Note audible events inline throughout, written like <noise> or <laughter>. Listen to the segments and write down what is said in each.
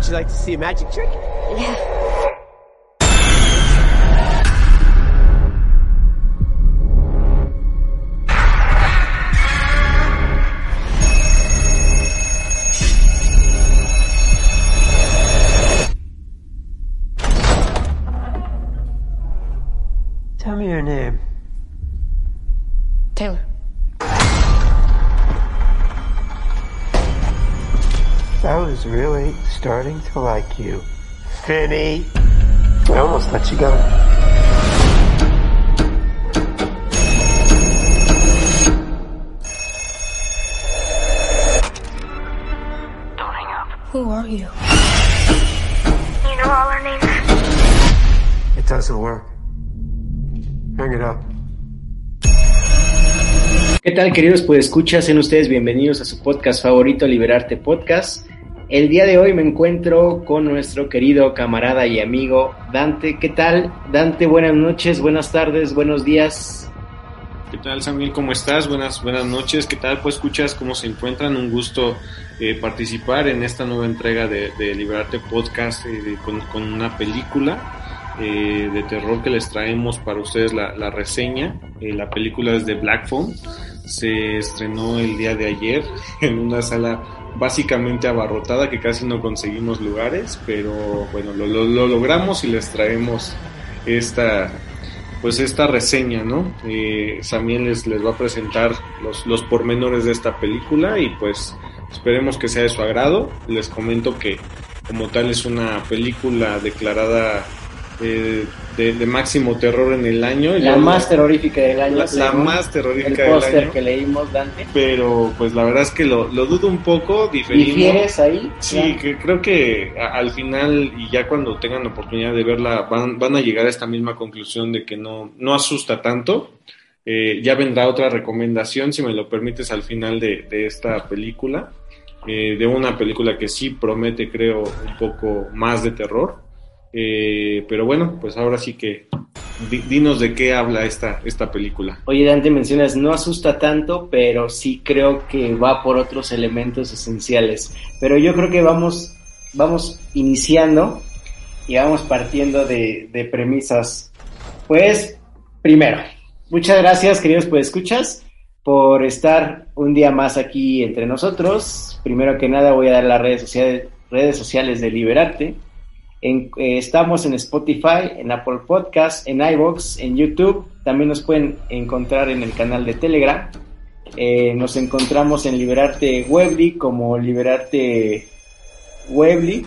Would you like to see a magic trick? Yeah. Starting to like you. Finny. I almost let you go. Don't hang up. Who are you? You know all our names? It doesn't work. Hang it up. ¿Qué tal, queridos? Pues escuchas, sean ustedes bienvenidos a su podcast favorito, Liberarte Podcast. El día de hoy me encuentro con nuestro querido camarada y amigo Dante. ¿Qué tal? Dante, buenas noches, buenas tardes, buenos días. ¿Qué tal, Samuel? ¿Cómo estás? Buenas, buenas noches. ¿Qué tal? Pues escuchas cómo se encuentran. Un gusto eh, participar en esta nueva entrega de, de Liberarte Podcast eh, con una película eh, de terror que les traemos para ustedes la, reseña. Eh, la película es de Black Phone. Se estrenó el día de ayer <laughs> en una sala básicamente abarrotada que casi no conseguimos lugares, pero bueno, lo logramos y les traemos esta pues esta reseña, ¿no? Eh, Samuel les, les va a presentar los, los pormenores de esta película y pues esperemos que sea de su agrado. Les comento que como tal es una película declarada eh, de, de máximo terror en el año. La Yo- más terrorífica del año. la, más el terrorífica del póster año. que leímos, Dante. Pero pues la verdad es que lo, lo dudo un poco, diferimos. ¿Difieres ahí? Sí, que creo que a- al final y ya cuando tengan la oportunidad de verla van, van a llegar a esta misma conclusión de que no, no asusta tanto. Eh, ya vendrá otra recomendación, si me lo permites, al final de, de esta película, eh, de una película que sí promete, creo, un poco más de terror. Eh, pero bueno, pues ahora sí que di- dinos de qué habla esta, esta película. Oye, Dante, mencionas, no asusta tanto, pero sí creo que va por otros elementos esenciales. Pero yo creo que vamos, vamos iniciando y vamos partiendo de, de premisas. Pues, primero, muchas gracias, queridos pues escuchas, por estar un día más aquí entre nosotros. Primero que nada, voy a dar las redes sociales, redes sociales de Liberarte. Eh, estamos en Spotify, en Apple Podcast, en iBox, en YouTube. También nos pueden encontrar en el canal de Telegram. Eh, nos encontramos en Liberarte Webly como Liberarte Webly.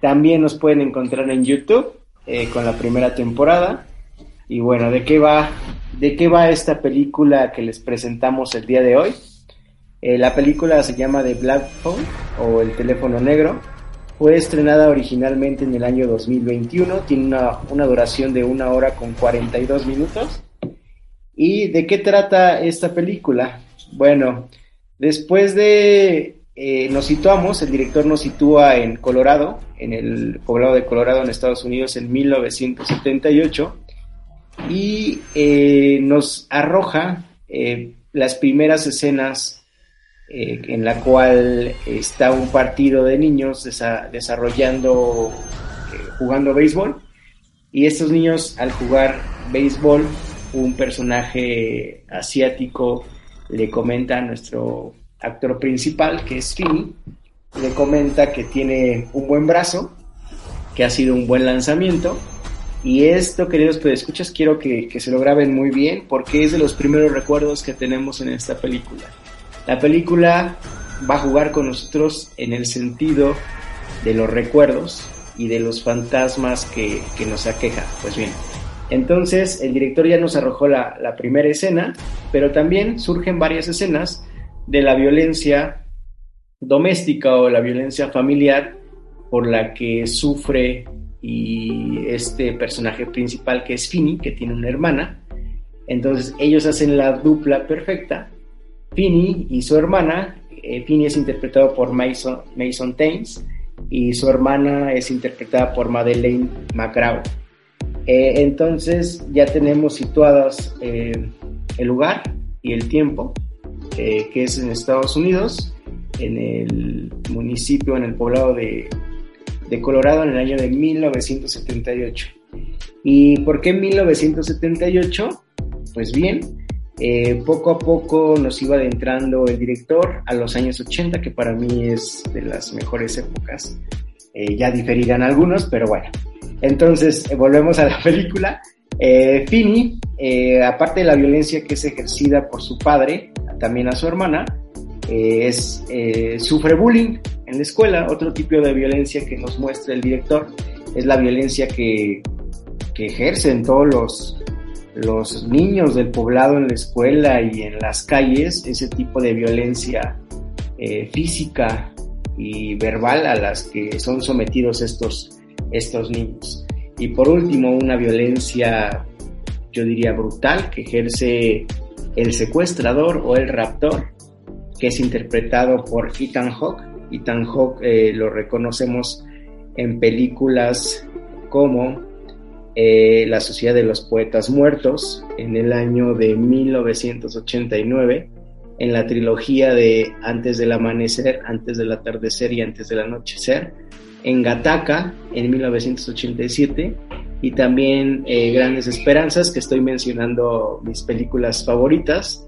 También nos pueden encontrar en YouTube eh, con la primera temporada. Y bueno, ¿de qué va? ¿De qué va esta película que les presentamos el día de hoy? La película se llama The Black Phone o El teléfono negro. Fue estrenada originalmente en el año 2021, tiene una, duración de una hora con 42 minutos. ¿Y de qué trata esta película? Bueno, después de... eh, nos situamos, el director nos sitúa en Colorado, en el poblado de Colorado en Estados Unidos en 1978 y eh, nos arroja eh, las primeras escenas eh, en la cual está un partido de niños desa- desarrollando, eh, jugando béisbol. Y estos niños al jugar béisbol, un personaje asiático le comenta a nuestro actor principal, que es Finney, le comenta que tiene un buen brazo, que ha sido un buen lanzamiento. Y esto, queridos escuchas, quiero que, que se lo graben muy bien porque es de los primeros recuerdos que tenemos en esta película. La película va a jugar con nosotros en el sentido de los recuerdos y de los fantasmas que, que nos aqueja. Pues bien, Entonces, el director ya nos arrojó la, la primera escena, pero también surgen varias escenas de la violencia doméstica o la violencia familiar por la que sufre y este personaje principal que es Finny, que tiene una hermana. Entonces ellos hacen la dupla perfecta. Finny y su hermana, eh, Finny es interpretado por Mason, Mason Thames y su hermana es interpretada por Madeleine McGraw. Eh, entonces ya tenemos situadas eh, el lugar y el tiempo, que es en Estados Unidos, en el municipio, en el poblado de, de Colorado en el año de 1978. ¿Y por qué 1978? Pues bien, eh, poco a poco nos iba adentrando el director a los años 80, que para mí es de las mejores épocas. Eh, ya diferirán algunos, pero bueno. Entonces, eh, volvemos a la <laughs> película. Finny, aparte de la violencia que es ejercida por su padre, también a su hermana, es, sufre bullying en la escuela. Otro tipo de violencia que nos muestra el director es la violencia que, que ejercen todos los, los niños del poblado en la escuela y en las calles, ese tipo de violencia eh, física y verbal a las que son sometidos estos, estos niños. Y por último, una violencia, yo diría, brutal que ejerce el secuestrador o el raptor, que es interpretado por Ethan Hawke, Ethan Hawke eh, lo reconocemos en películas como eh, La Sociedad de los Poetas Muertos en el año de 1989, en la trilogía de Antes del Amanecer, Antes del Atardecer y Antes del Anochecer, en Gataca en 1987 y también eh, Grandes Esperanzas, que estoy mencionando mis películas favoritas,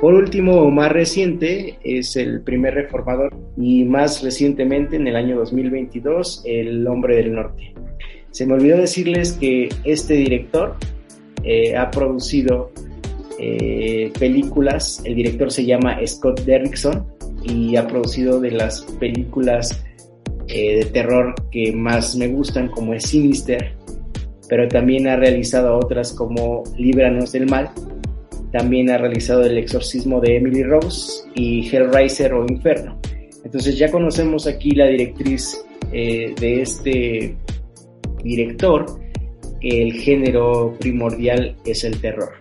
por último, más reciente, es el primer reformador y más recientemente, en el año 2022, El hombre del norte. Se me olvidó decirles que este director eh, ha producido eh, películas, el director se llama Scott Derrickson y ha producido de las películas eh, de terror que más me gustan, como es Sinister, pero también ha realizado otras como Líbranos del Mal, también ha realizado El exorcismo de Emily Rose y Hellraiser o Inferno. Entonces ya conocemos aquí la directriz de este director, el género primordial es el terror.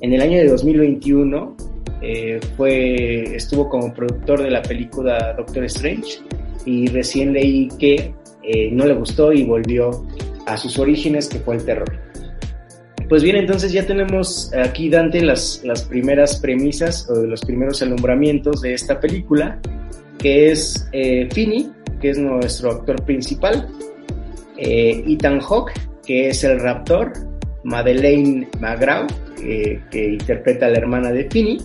En el año de 2021 eh, fue, estuvo como productor de la película Doctor Strange y recién leí que eh, no le gustó y volvió a sus orígenes que fue el terror. Pues bien, entonces ya tenemos aquí, Dante, las, las primeras premisas o los primeros alumbramientos de esta película, que es eh, que es nuestro actor principal, eh, Ethan Hawke, que es el raptor, Madeleine McGraw, que interpreta a la hermana de Finney,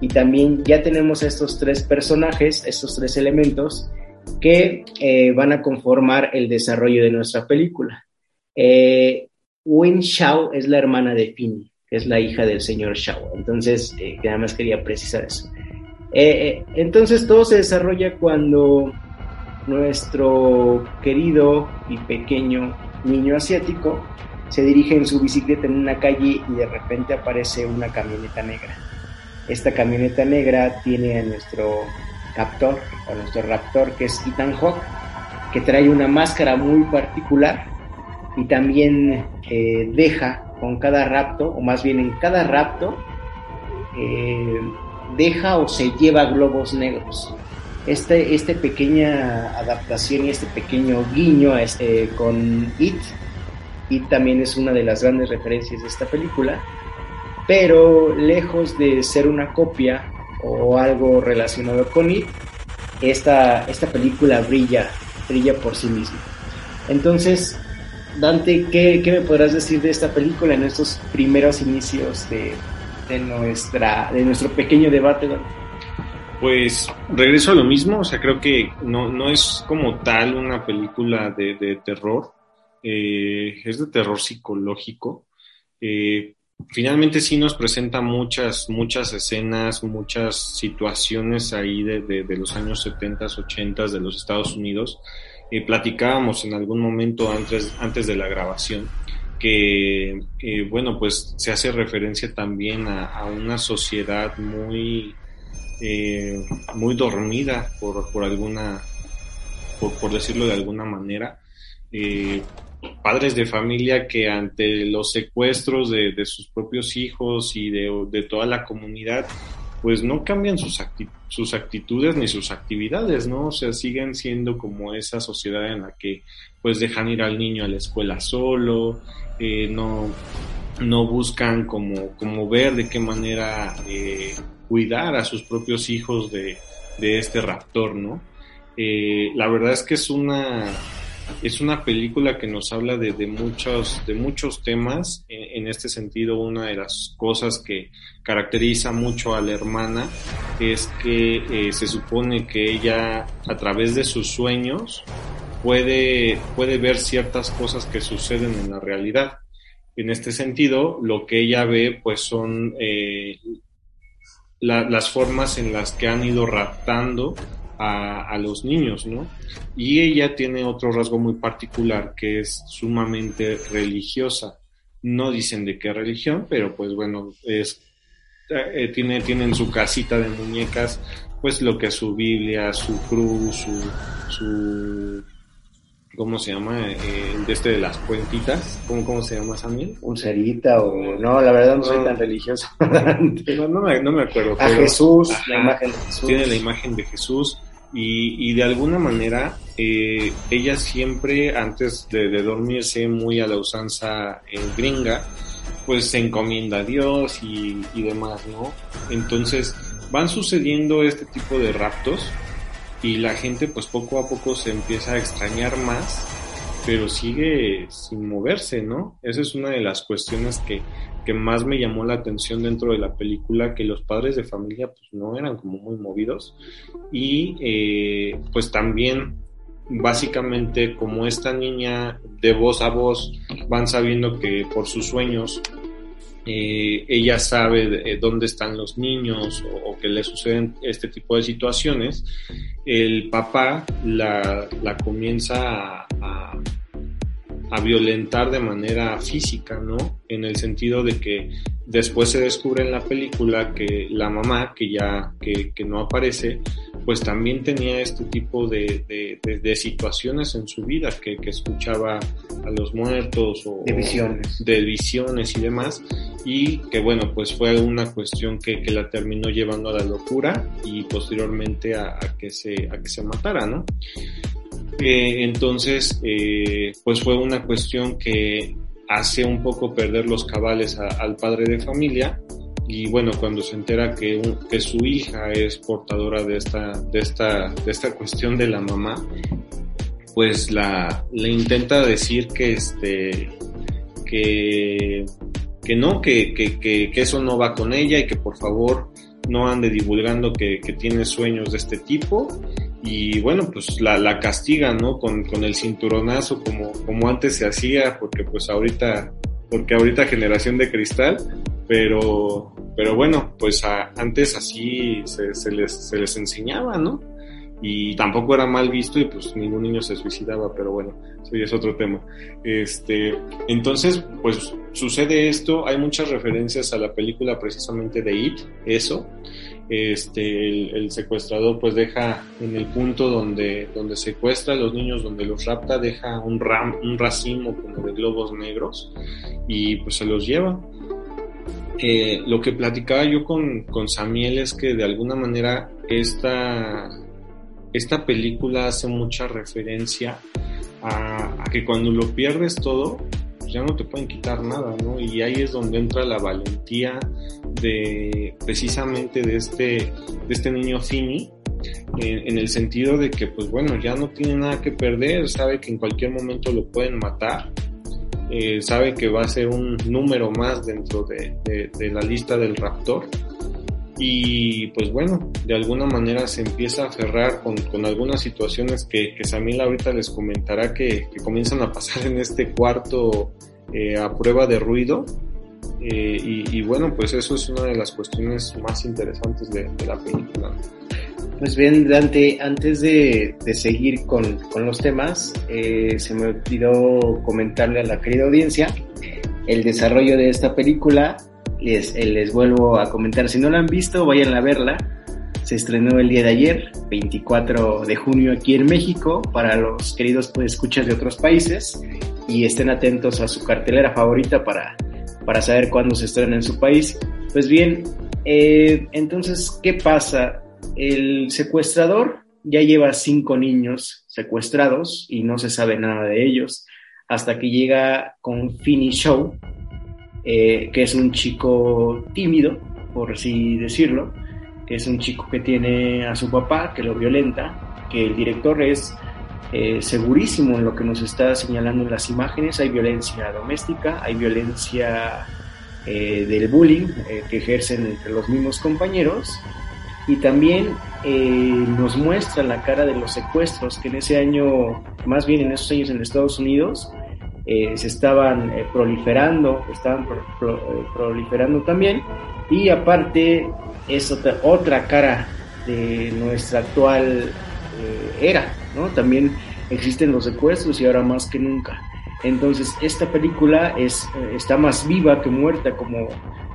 y también ya tenemos estos tres personajes, estos tres elementos que eh, van a conformar el desarrollo de nuestra película. Eh, Win Shao es la hermana de Finny, que es la hija del señor Shao. Entonces, eh, nada más quería precisar eso. Eh, eh, entonces, todo se desarrolla cuando nuestro querido y pequeño niño asiático se dirige en su bicicleta en una calle y de repente aparece una camioneta negra. Esta camioneta negra tiene a nuestro captor, o nuestro raptor, que es Ethan Hawk, que trae una máscara muy particular y también eh, deja con cada rapto, o más bien en cada rapto, eh, deja o se lleva globos negros. Este, esta pequeña adaptación y este pequeño guiño este, con It, It también es una de las grandes referencias de esta película, pero lejos de ser una copia o algo relacionado con It, esta, esta película brilla, brilla por sí misma. Entonces, Dante, ¿qué, me podrás decir de esta película en estos primeros inicios de, nuestra, de nuestro pequeño debate? Pues regreso a lo mismo, o sea, creo que no, no es como tal una película de, terror, eh, es de terror psicológico. Eh, finalmente sí nos presenta muchas, muchas escenas, muchas situaciones ahí de, de los años 70, 80 de los Estados Unidos platicábamos en algún momento antes, antes de la grabación que, eh, bueno, pues se hace referencia también a, una sociedad muy, eh, muy dormida por, por alguna, por, por, decirlo de alguna manera. Eh, padres de familia que ante los secuestros de, de sus propios hijos y de, de, toda la comunidad, pues no cambian sus, sus actitudes ni sus actividades, ¿no? O sea, siguen siendo como esa sociedad en la que pues dejan ir al niño a la escuela solo, eh, no, no buscan como, como ver de qué manera cuidar a sus propios hijos de, de este raptor, ¿no? Eh, la verdad es que es una, es una película que nos habla de, de muchos, de muchos temas. En, este sentido, una de las cosas que caracteriza mucho a la hermana es que eh, se supone que ella, a través de sus sueños, puede, puede ver ciertas cosas que suceden en la realidad. En este sentido, lo que ella ve, pues son eh, la, las formas en las que han ido raptando a, a, los niños, ¿no? Y ella tiene otro rasgo muy particular que es sumamente religiosa. No dicen de qué religión, pero pues bueno, es, eh, tiene, tiene en su casita de muñecas pues lo que es su Biblia, su cruz, su, su ¿cómo se llama? Eh, de este de las cuentitas, ¿cómo, cómo se llama Samuel? Un cerita o no, la verdad no, soy tan religioso. <laughs> no, no, me, no, me, acuerdo. A pero, Jesús, ajá, la imagen de Jesús. Tiene la imagen de Jesús y, y de alguna manera eh, ella siempre antes de, de, dormirse muy a la usanza en gringa, pues se encomienda a Dios y, y demás, ¿no? Entonces van sucediendo este tipo de raptos y la gente pues poco a poco se empieza a extrañar más, pero sigue sin moverse, ¿no? Esa es una de las cuestiones que, que más me llamó la atención dentro de la película, que los padres de familia pues no eran como muy movidos y eh, pues también básicamente como esta niña de voz a voz van sabiendo que por sus sueños eh, ella sabe dónde están los niños o, o, que le suceden este tipo de situaciones, el papá la, la comienza a, a, a, violentar de manera física, ¿no? En el sentido de que después se descubre en la película que la mamá, que ya, que, que no aparece, pues también tenía este tipo de, de, de, de situaciones en su vida, que, que, escuchaba a los muertos o de visiones. de visiones y demás, y que bueno, pues fue una cuestión que, que la terminó llevando a la locura y posteriormente a, a que, se, a que se matara, ¿no? Eh, entonces, eh, pues fue una cuestión que hace un poco perder los cabales a, al padre de familia y bueno, cuando se entera que, un, que su hija es portadora de esta, de esta, de esta cuestión de la mamá, pues la, le intenta decir que este, que, que no, que, que, que, que eso no va con ella y que por favor no ande divulgando que, tiene sueños de este tipo y bueno, pues la, la castiga, ¿no? Con, con el cinturonazo como, como antes se hacía, porque pues ahorita, porque ahorita generación de cristal, pero, pero bueno, pues antes así se, se, les, se les enseñaba, ¿no? Y tampoco era mal visto y pues ningún niño se suicidaba, pero bueno, eso ya es otro tema. Este, entonces, pues sucede esto, hay muchas referencias a la película precisamente de It, eso. Este, el, secuestrador pues deja en el punto donde, donde secuestra a los niños, donde los rapta, deja un, ram, un racimo como de globos negros y pues se los lleva eh, lo que platicaba yo con, con Samiel es que de alguna manera esta, esta película hace mucha referencia a, que cuando lo pierdes todo, pues ya no te pueden quitar nada, ¿no? Y ahí es donde entra la valentía de precisamente de este, de este niño Fini, en, el sentido de que, pues bueno, ya no tiene nada que perder, sabe que en cualquier momento lo pueden matar eh, sabe que va a ser un número más dentro de, de, de, la lista del Raptor. Y pues bueno, de alguna manera se empieza a aferrar con, con algunas situaciones que, que Samil ahorita les comentará que, que, comienzan a pasar en este cuarto eh, a prueba de ruido. Eh, y, bueno, pues eso es una de las cuestiones más interesantes de, de la película. Pues bien, Dante, antes de, de seguir con, con, los temas, eh, se me olvidó comentarle a la querida audiencia el desarrollo de esta película, les, eh, les vuelvo a comentar, si no la han visto, vayan a verla. Se estrenó el día de ayer, 24 de junio aquí en México, para los queridos pues, escuchas de otros países y estén atentos a su cartelera favorita para, para saber cuándo se estrena en su país. Pues bien, eh, entonces, ¿qué pasa? El secuestrador ya lleva cinco niños secuestrados y no se sabe nada de ellos hasta que llega con Finny Show, eh, que es un chico tímido, por así decirlo, que es un chico que tiene a su papá, que lo violenta, que el director es eh, segurísimo en lo que nos está señalando en las imágenes, hay violencia doméstica, hay violencia eh, del bullying que ejercen entre los mismos compañeros. Y también nos muestra la cara de los secuestros que en ese año, más bien en esos años en Estados Unidos, eh, se estaban eh, proliferando, estaban eh, proliferando también, y aparte es otra, otra cara de nuestra actual era, ¿no? También existen los secuestros y ahora más que nunca. Entonces, esta película es, está más viva que muerta, como,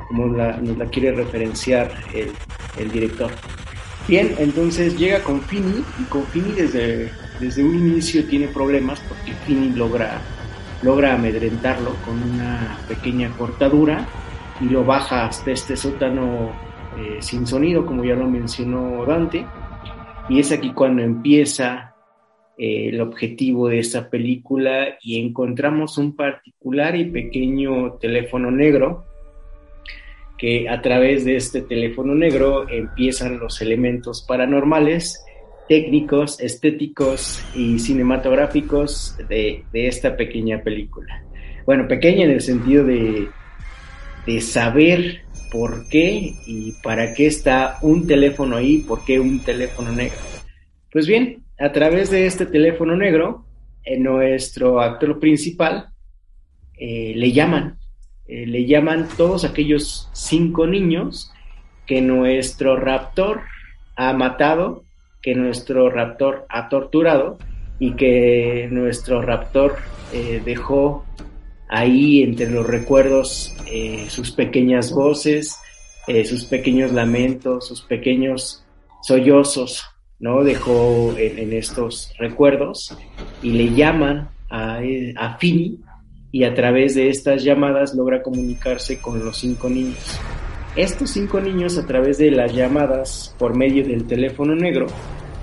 como nos la quiere referenciar el, el, director. Bien, entonces llega con Fini y con Fini desde, desde un inicio tiene problemas porque Fini logra logra amedrentarlo con una pequeña cortadura y lo baja hasta este sótano eh, sin sonido, como ya lo mencionó Dante. Y es aquí cuando empieza eh, el objetivo de esta película y encontramos un particular y pequeño teléfono negro que a través de este teléfono negro empiezan los elementos paranormales técnicos, estéticos y cinematográficos de, esta pequeña película. Bueno, pequeña en el sentido de, de saber por qué y para qué está un teléfono ahí, por qué un teléfono negro. Pues bien, a través de este teléfono negro, eh, nuestro actor principal eh, le llaman, eh, le llaman todos aquellos cinco niños que nuestro raptor ha matado que nuestro raptor ha torturado y que nuestro raptor eh, dejó ahí entre los recuerdos eh, sus pequeñas voces, eh, sus pequeños lamentos, sus pequeños sollozos, ¿no? Dejó en, estos recuerdos y le llaman a, a Fini y a través de estas llamadas logra comunicarse con los cinco niños. Estos cinco niños a través de las llamadas por medio del teléfono negro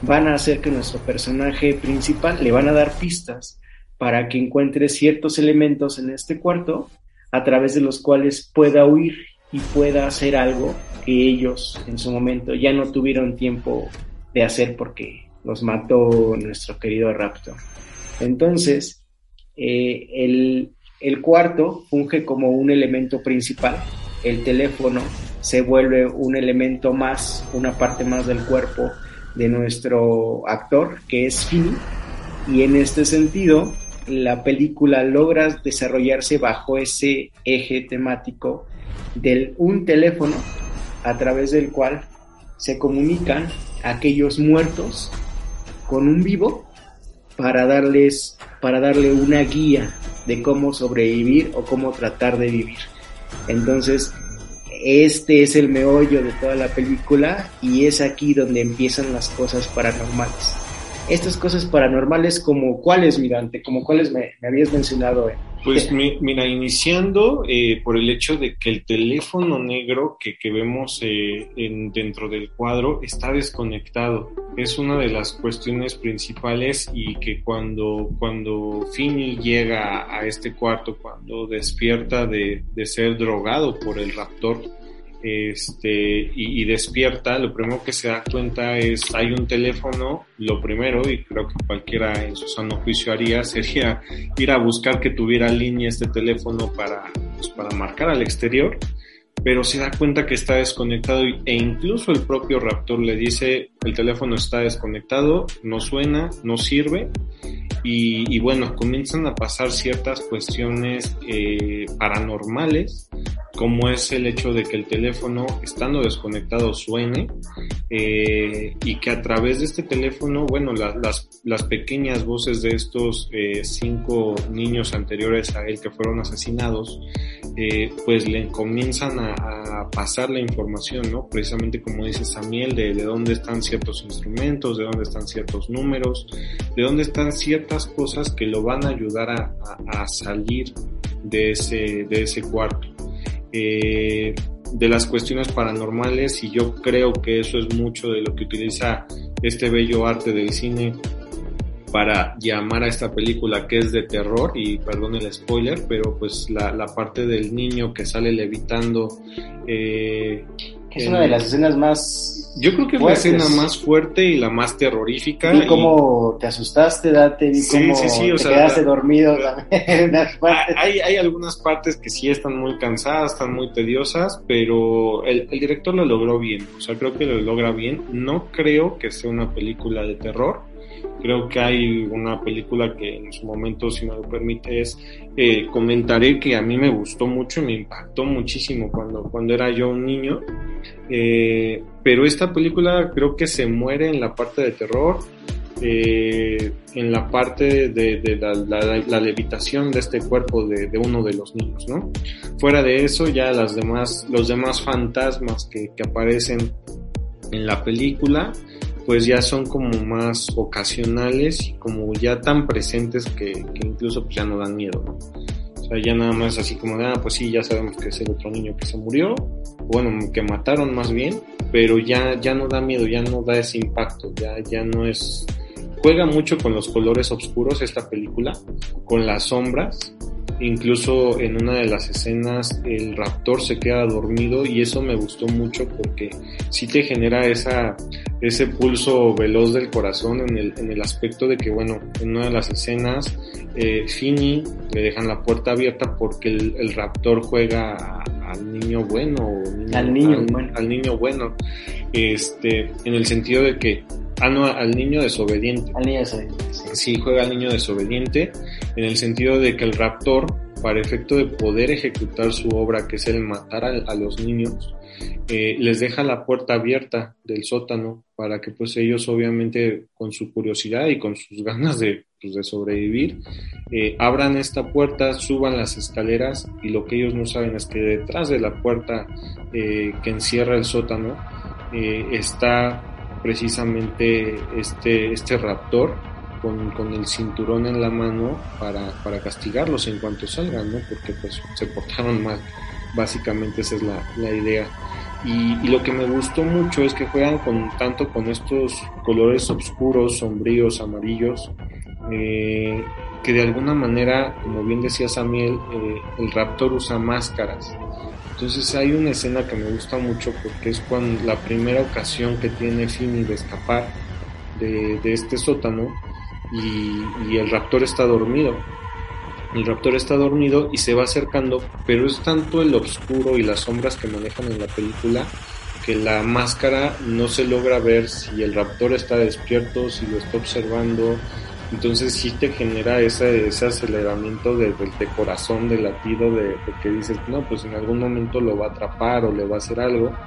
van a hacer que nuestro personaje principal le van a dar pistas para que encuentre ciertos elementos en este cuarto a través de los cuales pueda huir y pueda hacer algo que ellos en su momento ya no tuvieron tiempo de hacer porque los mató nuestro querido Raptor. Entonces, eh, el, el cuarto funge como un elemento principal el teléfono se vuelve un elemento más, una parte más del cuerpo de nuestro actor, que es Fini, y en este sentido la película logra desarrollarse bajo ese eje temático del un teléfono a través del cual se comunican aquellos muertos con un vivo para darles para darle una guía de cómo sobrevivir o cómo tratar de vivir. Entonces, este es el meollo de toda la película y es aquí donde empiezan las cosas paranormales. Estas cosas paranormales como cuáles, Mirante, como cuáles me, habías mencionado. Eh? Pues mira, iniciando eh, por el hecho de que el teléfono negro que, que vemos eh, en, dentro del cuadro está desconectado. Es una de las cuestiones principales y que cuando, cuando Finny llega a este cuarto, cuando despierta de, de ser drogado por el raptor, este, y, despierta, lo primero que se da cuenta es hay un teléfono, lo primero, y creo que cualquiera en su sano juicio haría, <laughs> sería ir a buscar que tuviera línea este teléfono para, pues, para marcar al exterior, pero se da cuenta que está desconectado e incluso el propio Raptor le dice el teléfono está desconectado, no suena, no sirve. Y, bueno, comienzan a pasar ciertas cuestiones eh, paranormales como es el hecho de que el teléfono, estando desconectado, suene eh, y que a través de este teléfono, bueno, las, las pequeñas voces de estos eh, cinco niños anteriores a él que fueron asesinados, eh, pues le comienzan a, pasar la información, ¿no? Precisamente como dice Samuel, de, de, dónde están ciertos instrumentos, de dónde están ciertos números, de dónde están ciertas cosas que lo van a ayudar a salir de ese, de ese cuarto. Eh, de las cuestiones paranormales y yo creo que eso es mucho de lo que utiliza este bello arte del cine para llamar a esta película que es de terror y perdón el spoiler pero pues la, la parte del niño que sale levitando eh, es una de las escenas más yo creo que es la escena más fuerte y la más terrorífica vi cómo te asustaste date vi sí, cómo sí, sí, te sea, quedaste la- dormido <laughs> partes. hay, hay algunas partes que sí están muy cansadas, están muy tediosas, pero el, el director lo logró bien. O sea, creo que lo logra bien. No creo que sea una película de terror. Creo que hay una película que en su momento, si me lo permites, eh, comentaré que a mí me gustó mucho y me impactó muchísimo cuando, cuando era yo un niño. Eh, pero esta película creo que se muere en la parte de terror, eh, en la parte de, la, levitación de este cuerpo de, de uno de los niños, ¿no? Fuera de eso, ya las demás, los demás fantasmas que, que aparecen en la película, pues ya son como más ocasionales y como ya tan presentes que, que incluso pues ya no dan miedo, ¿no? O sea, ya nada más así como ah, pues sí, ya sabemos que es el otro niño que se murió, bueno, que mataron más bien, pero ya, ya no da miedo, ya no da ese impacto, ya, ya no es... Juega mucho con los colores oscuros esta película, con las sombras, incluso en una de las escenas el raptor se queda dormido y eso me gustó mucho porque sí te genera esa, ese pulso veloz del corazón en el, en el aspecto de que, bueno, en una de las escenas, eh, Finny le dejan la puerta abierta porque el, el raptor juega a- al niño bueno, Al niño al, bueno. al niño bueno, este, en el sentido de que, ah, no, al niño desobediente. Al niño se- sí. Sí, juega al niño desobediente, en el sentido de que el raptor, para efecto de poder ejecutar su obra, que es el matar a, a los niños, eh, les deja la puerta abierta del sótano para que pues ellos obviamente con su curiosidad y con sus <laughs> ganas de, pues, de sobrevivir, eh, abran esta puerta, suban las escaleras y lo que ellos no saben es que detrás de la puerta eh, que encierra el sótano eh, está precisamente este, este raptor con, con el cinturón en la mano para, para castigarlos en cuanto salgan, ¿no? Porque pues se portaron mal. Básicamente esa es la, la idea. Y, lo que me gustó mucho es que juegan con tanto con estos colores oscuros, sombríos, amarillos, eh, que de alguna manera, como bien decía Samuel, eh, el raptor usa máscaras. Entonces hay una escena que me gusta mucho porque es cuando la primera ocasión que tiene Finny de escapar de, de este sótano y, y el raptor está dormido. El raptor está dormido y se va acercando, pero es tanto el oscuro y las sombras que manejan en la película que la máscara no se logra ver si el raptor está despierto, si lo está observando. Entonces sí te genera ese, ese aceleramiento de, de- corazón, de latido, de, de que dices, no, pues en algún momento lo va a atrapar o le va a hacer algo.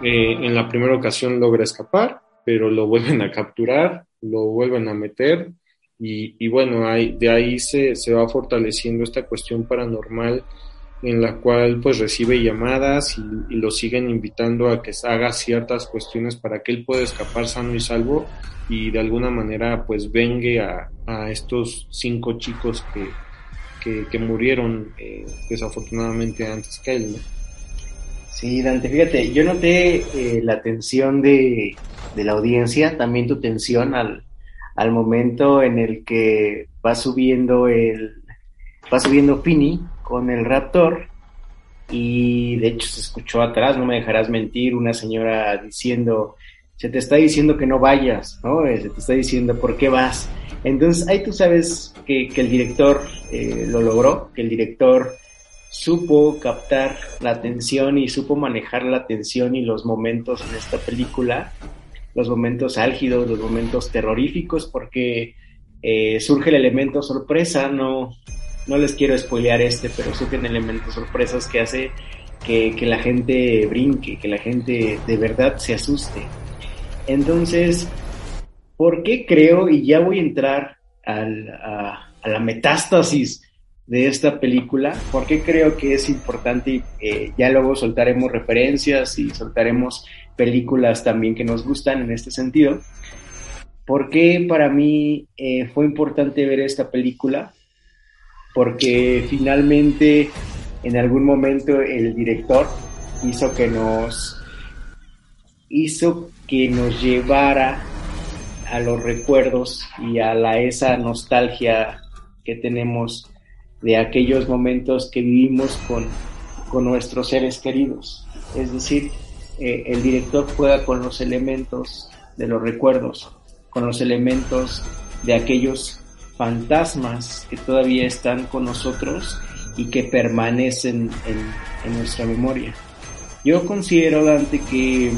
Eh, en la primera ocasión logra escapar, pero lo vuelven a capturar, lo vuelven a meter y, y bueno, de ahí se, se va fortaleciendo esta cuestión paranormal en la cual pues recibe llamadas y, lo siguen invitando a que haga ciertas cuestiones para que él pueda escapar sano y salvo y de alguna manera pues vengue a, a estos cinco chicos que, que, murieron eh, desafortunadamente antes que él. Sí, Dante, fíjate, yo noté eh, la tensión de, de la audiencia, también tu tensión al, al momento en el que va subiendo el va subiendo Finny con el raptor y de hecho se escuchó atrás, no me dejarás mentir, una señora diciendo, se te está diciendo que no vayas, ¿no? Eh, Se te está diciendo por qué vas. Entonces ahí tú sabes que, que el director eh, lo logró, que el director supo captar la atención y supo manejar la atención y los momentos en esta película, los momentos álgidos, los momentos terroríficos, porque eh, surge el elemento sorpresa, no, no les quiero spoilear este, pero surgen elementos sorpresas que hace que, la gente brinque, que la gente de verdad se asuste. Entonces, ¿por qué creo, y ya voy a entrar a, la metástasis de esta película, porque creo que es importante, eh, ya luego soltaremos referencias y soltaremos películas también que nos gustan en este sentido. porque para mí eh, fue importante ver esta película? Porque finalmente en algún momento el director hizo que nos hizo que nos llevara a los recuerdos y a la esa nostalgia que tenemos de aquellos momentos que vivimos con, con nuestros seres queridos. Es decir, eh, el director juega con los elementos de los recuerdos, con los elementos de aquellos fantasmas que todavía están con nosotros y que permanecen en, en nuestra memoria. Yo considero, Dante, que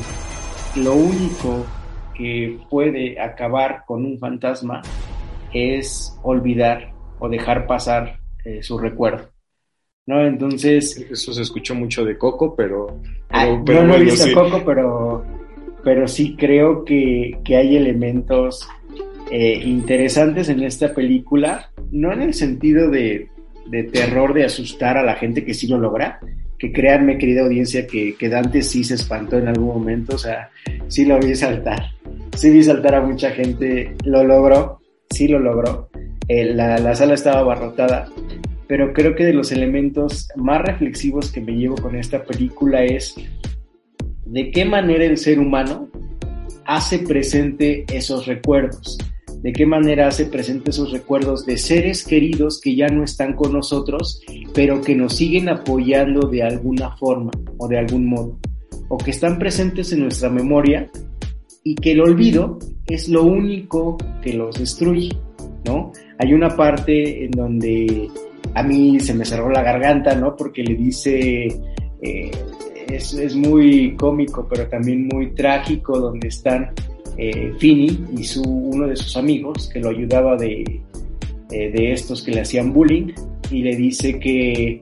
lo único que puede acabar con un fantasma es olvidar o dejar pasar eh, su recuerdo. ¿No? Entonces. Eso se escuchó mucho de Coco, pero. pero, pero no, he visto Coco, pero, pero sí creo que, que hay elementos eh, interesantes en esta película. No en el sentido de, terror, de asustar a la gente que sí lo logra. Que créanme, querida audiencia, que, que Dante sí se espantó en algún momento. O sea, sí lo vi saltar. Sí vi saltar a mucha gente. Lo logró. Sí lo logró. Eh, la, la, sala estaba abarrotada, pero creo que de los elementos más reflexivos que me llevo con esta película es de qué manera el ser humano hace presente esos recuerdos, de qué manera hace presente esos recuerdos de seres queridos que ya no están con nosotros, pero que nos siguen apoyando de alguna forma o de algún modo, o que están presentes en nuestra memoria y que el olvido es lo único que los destruye, ¿no? Hay una parte en donde a mí se me cerró la garganta, ¿no? Porque le dice, eh, es, es, muy cómico, pero también muy trágico, donde están eh, y su, uno de sus amigos, que lo ayudaba de, eh, de estos que le hacían bullying, y le dice que,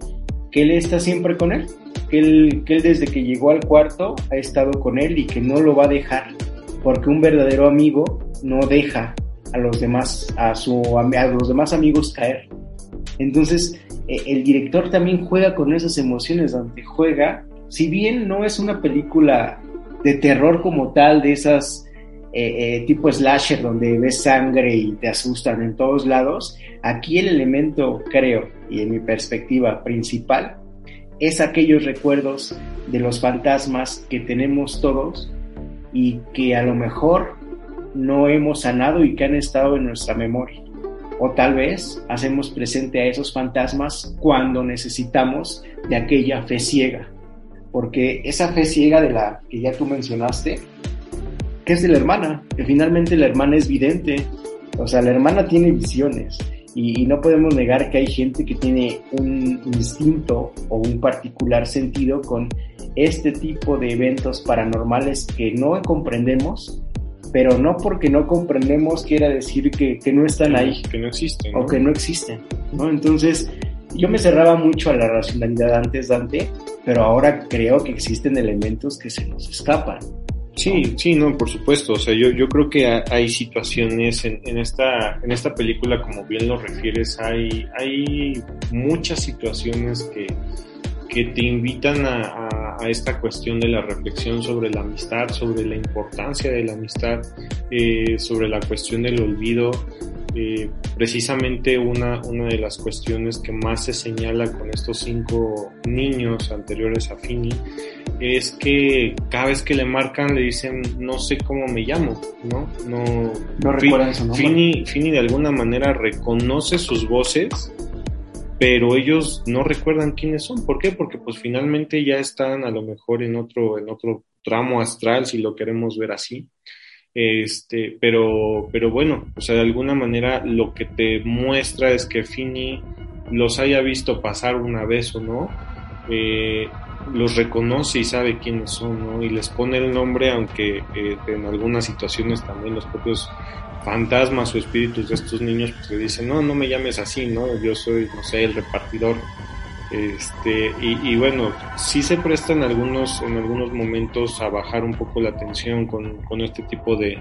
que él está siempre con él, que él, que él desde que llegó al cuarto ha estado con él y que no lo va a dejar, porque un verdadero amigo no deja a los demás, a, su, a los demás amigos caer. Entonces, eh, el director también juega con esas emociones, donde juega, si bien no es una película de terror como tal, de esas eh, eh, tipo slasher donde ves sangre y te asustan en todos lados, aquí el elemento, creo, y en mi perspectiva principal, es aquellos recuerdos de los fantasmas que tenemos todos y que a lo mejor no hemos sanado y que han estado en nuestra memoria. O tal vez hacemos presente a esos fantasmas cuando necesitamos de aquella fe ciega. Porque esa fe ciega de la que ya tú mencionaste, que es de la hermana, que finalmente la hermana es vidente. O sea, la hermana tiene visiones. Y, no podemos negar que hay gente que tiene un instinto o un particular sentido con este tipo de eventos paranormales que no comprendemos pero no porque no comprendemos quiera decir que, que no están ahí. Que no existen. ¿no? O que no existen, ¿no? Entonces, yo me cerraba mucho a la racionalidad antes, Dante, pero ahora creo que existen elementos que se nos escapan. Sí, sí, no, por supuesto. O sea, yo, yo creo que hay situaciones en, en, esta, en esta película, como bien lo refieres, hay, hay muchas situaciones que, que te invitan a, esta cuestión de la reflexión sobre la amistad, sobre la importancia de la amistad, eh, sobre la cuestión del olvido. Eh, precisamente una, una de las cuestiones que más se señala con estos cinco niños anteriores a Fini es que cada vez que le marcan le dicen no sé cómo me llamo, ¿no? No, no recuerdan su nombre. Fini, Fini de alguna manera reconoce sus voces pero ellos no recuerdan quiénes son. ¿Por qué? Porque pues finalmente ya están a lo mejor en otro, en otro tramo astral, si lo queremos ver así. Este, pero, pero bueno, o sea, de alguna manera lo que te muestra es que Fini los haya visto pasar una vez o no, eh, los reconoce y sabe quiénes son, ¿no? Y les pone el nombre, aunque eh, en algunas situaciones también los propios fantasmas o espíritus de estos niños pues le dicen, no, no me llames así, ¿no? Yo soy, no sé, el repartidor. Este, y, bueno, sí se prestan algunos, en algunos momentos a bajar un poco la tensión con, con este tipo de,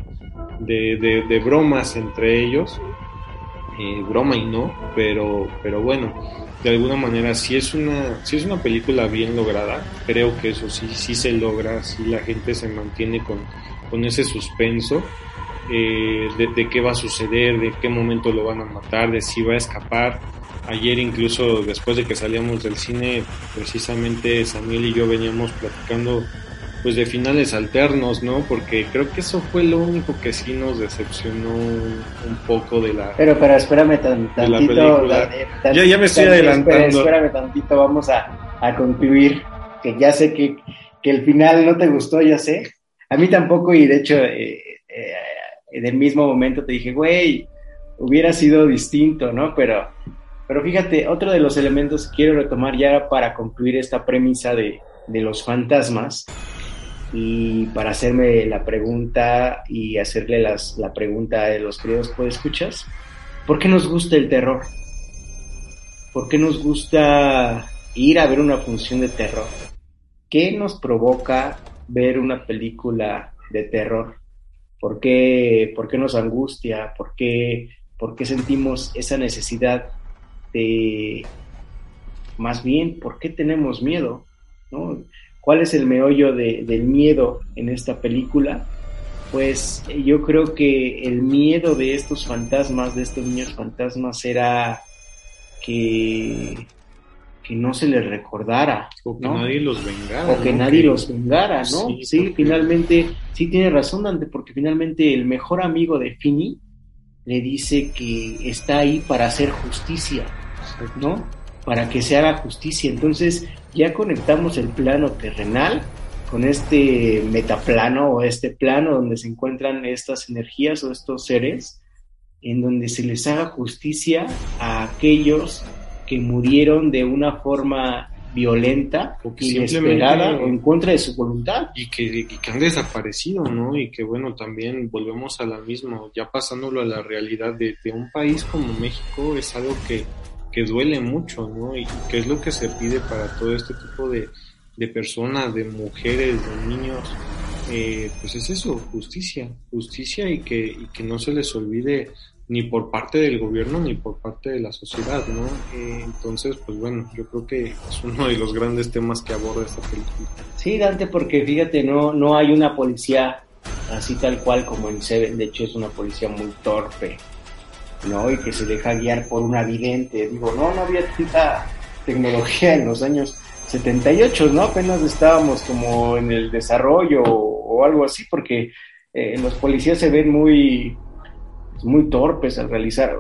de, bromas entre ellos. eh, broma y no, pero, pero bueno, de alguna manera si es una, si es una película bien lograda, creo que eso sí, sí se logra, si la gente se mantiene con, con ese suspenso. Eh, de, qué va a suceder, de qué momento lo van a matar, de si va a escapar. Ayer incluso después de que salíamos del cine, precisamente Samuel y yo veníamos platicando pues de finales alternos, ¿no? Porque creo que eso fue lo único que sí nos decepcionó un, poco de la Pero pero espérame tan, tantito, ya, ya me estoy adelantando. Espérame tantito, vamos a, a concluir que ya sé que, que, el final no te gustó, ya sé. A mí tampoco y de hecho eh, eh, en el mismo momento te dije, güey, hubiera sido distinto, ¿no? Pero pero fíjate, otro de los elementos que quiero retomar ya para concluir esta premisa de, de los fantasmas y para hacerme la pregunta y hacerle las, la pregunta de los queridos escuchas, ¿por qué nos gusta el terror? ¿Por qué nos gusta ir a ver una función de terror? ¿Qué nos provoca ver una película de terror? ¿Por qué, por qué nos angustia? ¿Por qué, ¿Por qué sentimos esa necesidad de, más bien, ¿por qué tenemos miedo? ¿No? ¿Cuál es el meollo de, del miedo en esta película? Pues yo creo que el miedo de estos fantasmas, de estos niños fantasmas, era que, que no se les recordara. O que nadie los vengara. O que nadie los vengara, ¿no? Sí, finalmente, sí tiene razón Dante, porque finalmente el mejor amigo de Fini le dice que está ahí para hacer justicia, ¿no? Para que se haga justicia. Entonces, ya conectamos el plano terrenal con este metaplano o este plano donde se encuentran estas energías o estos seres, en donde se les haga justicia a aquellos que murieron de una forma violenta o inesperada o en contra de su voluntad. Y que, que, han desaparecido, ¿no? Y que bueno, también volvemos a la misma, ya pasándolo a la realidad de, de un país como México, es algo que que duele mucho, ¿no? Y, que es lo que se pide para todo este tipo de, de personas, de mujeres, de niños, eh, pues es eso, justicia, justicia y que, y que no se les olvide ni por parte del gobierno ni por parte de la sociedad, ¿no? Eh, entonces, pues bueno, yo creo que es uno de los grandes temas que aborda esta película. Sí, Dante, porque fíjate, no, no hay una policía así tal cual como en Seven, de hecho es una policía muy torpe, ¿no? Y que se deja guiar por un vidente. Digo, no, no había tanta tecnología en los años 78, ¿no? Apenas estábamos como en el desarrollo o, algo así, porque eh, los policías se ven muy, muy torpes al realizar.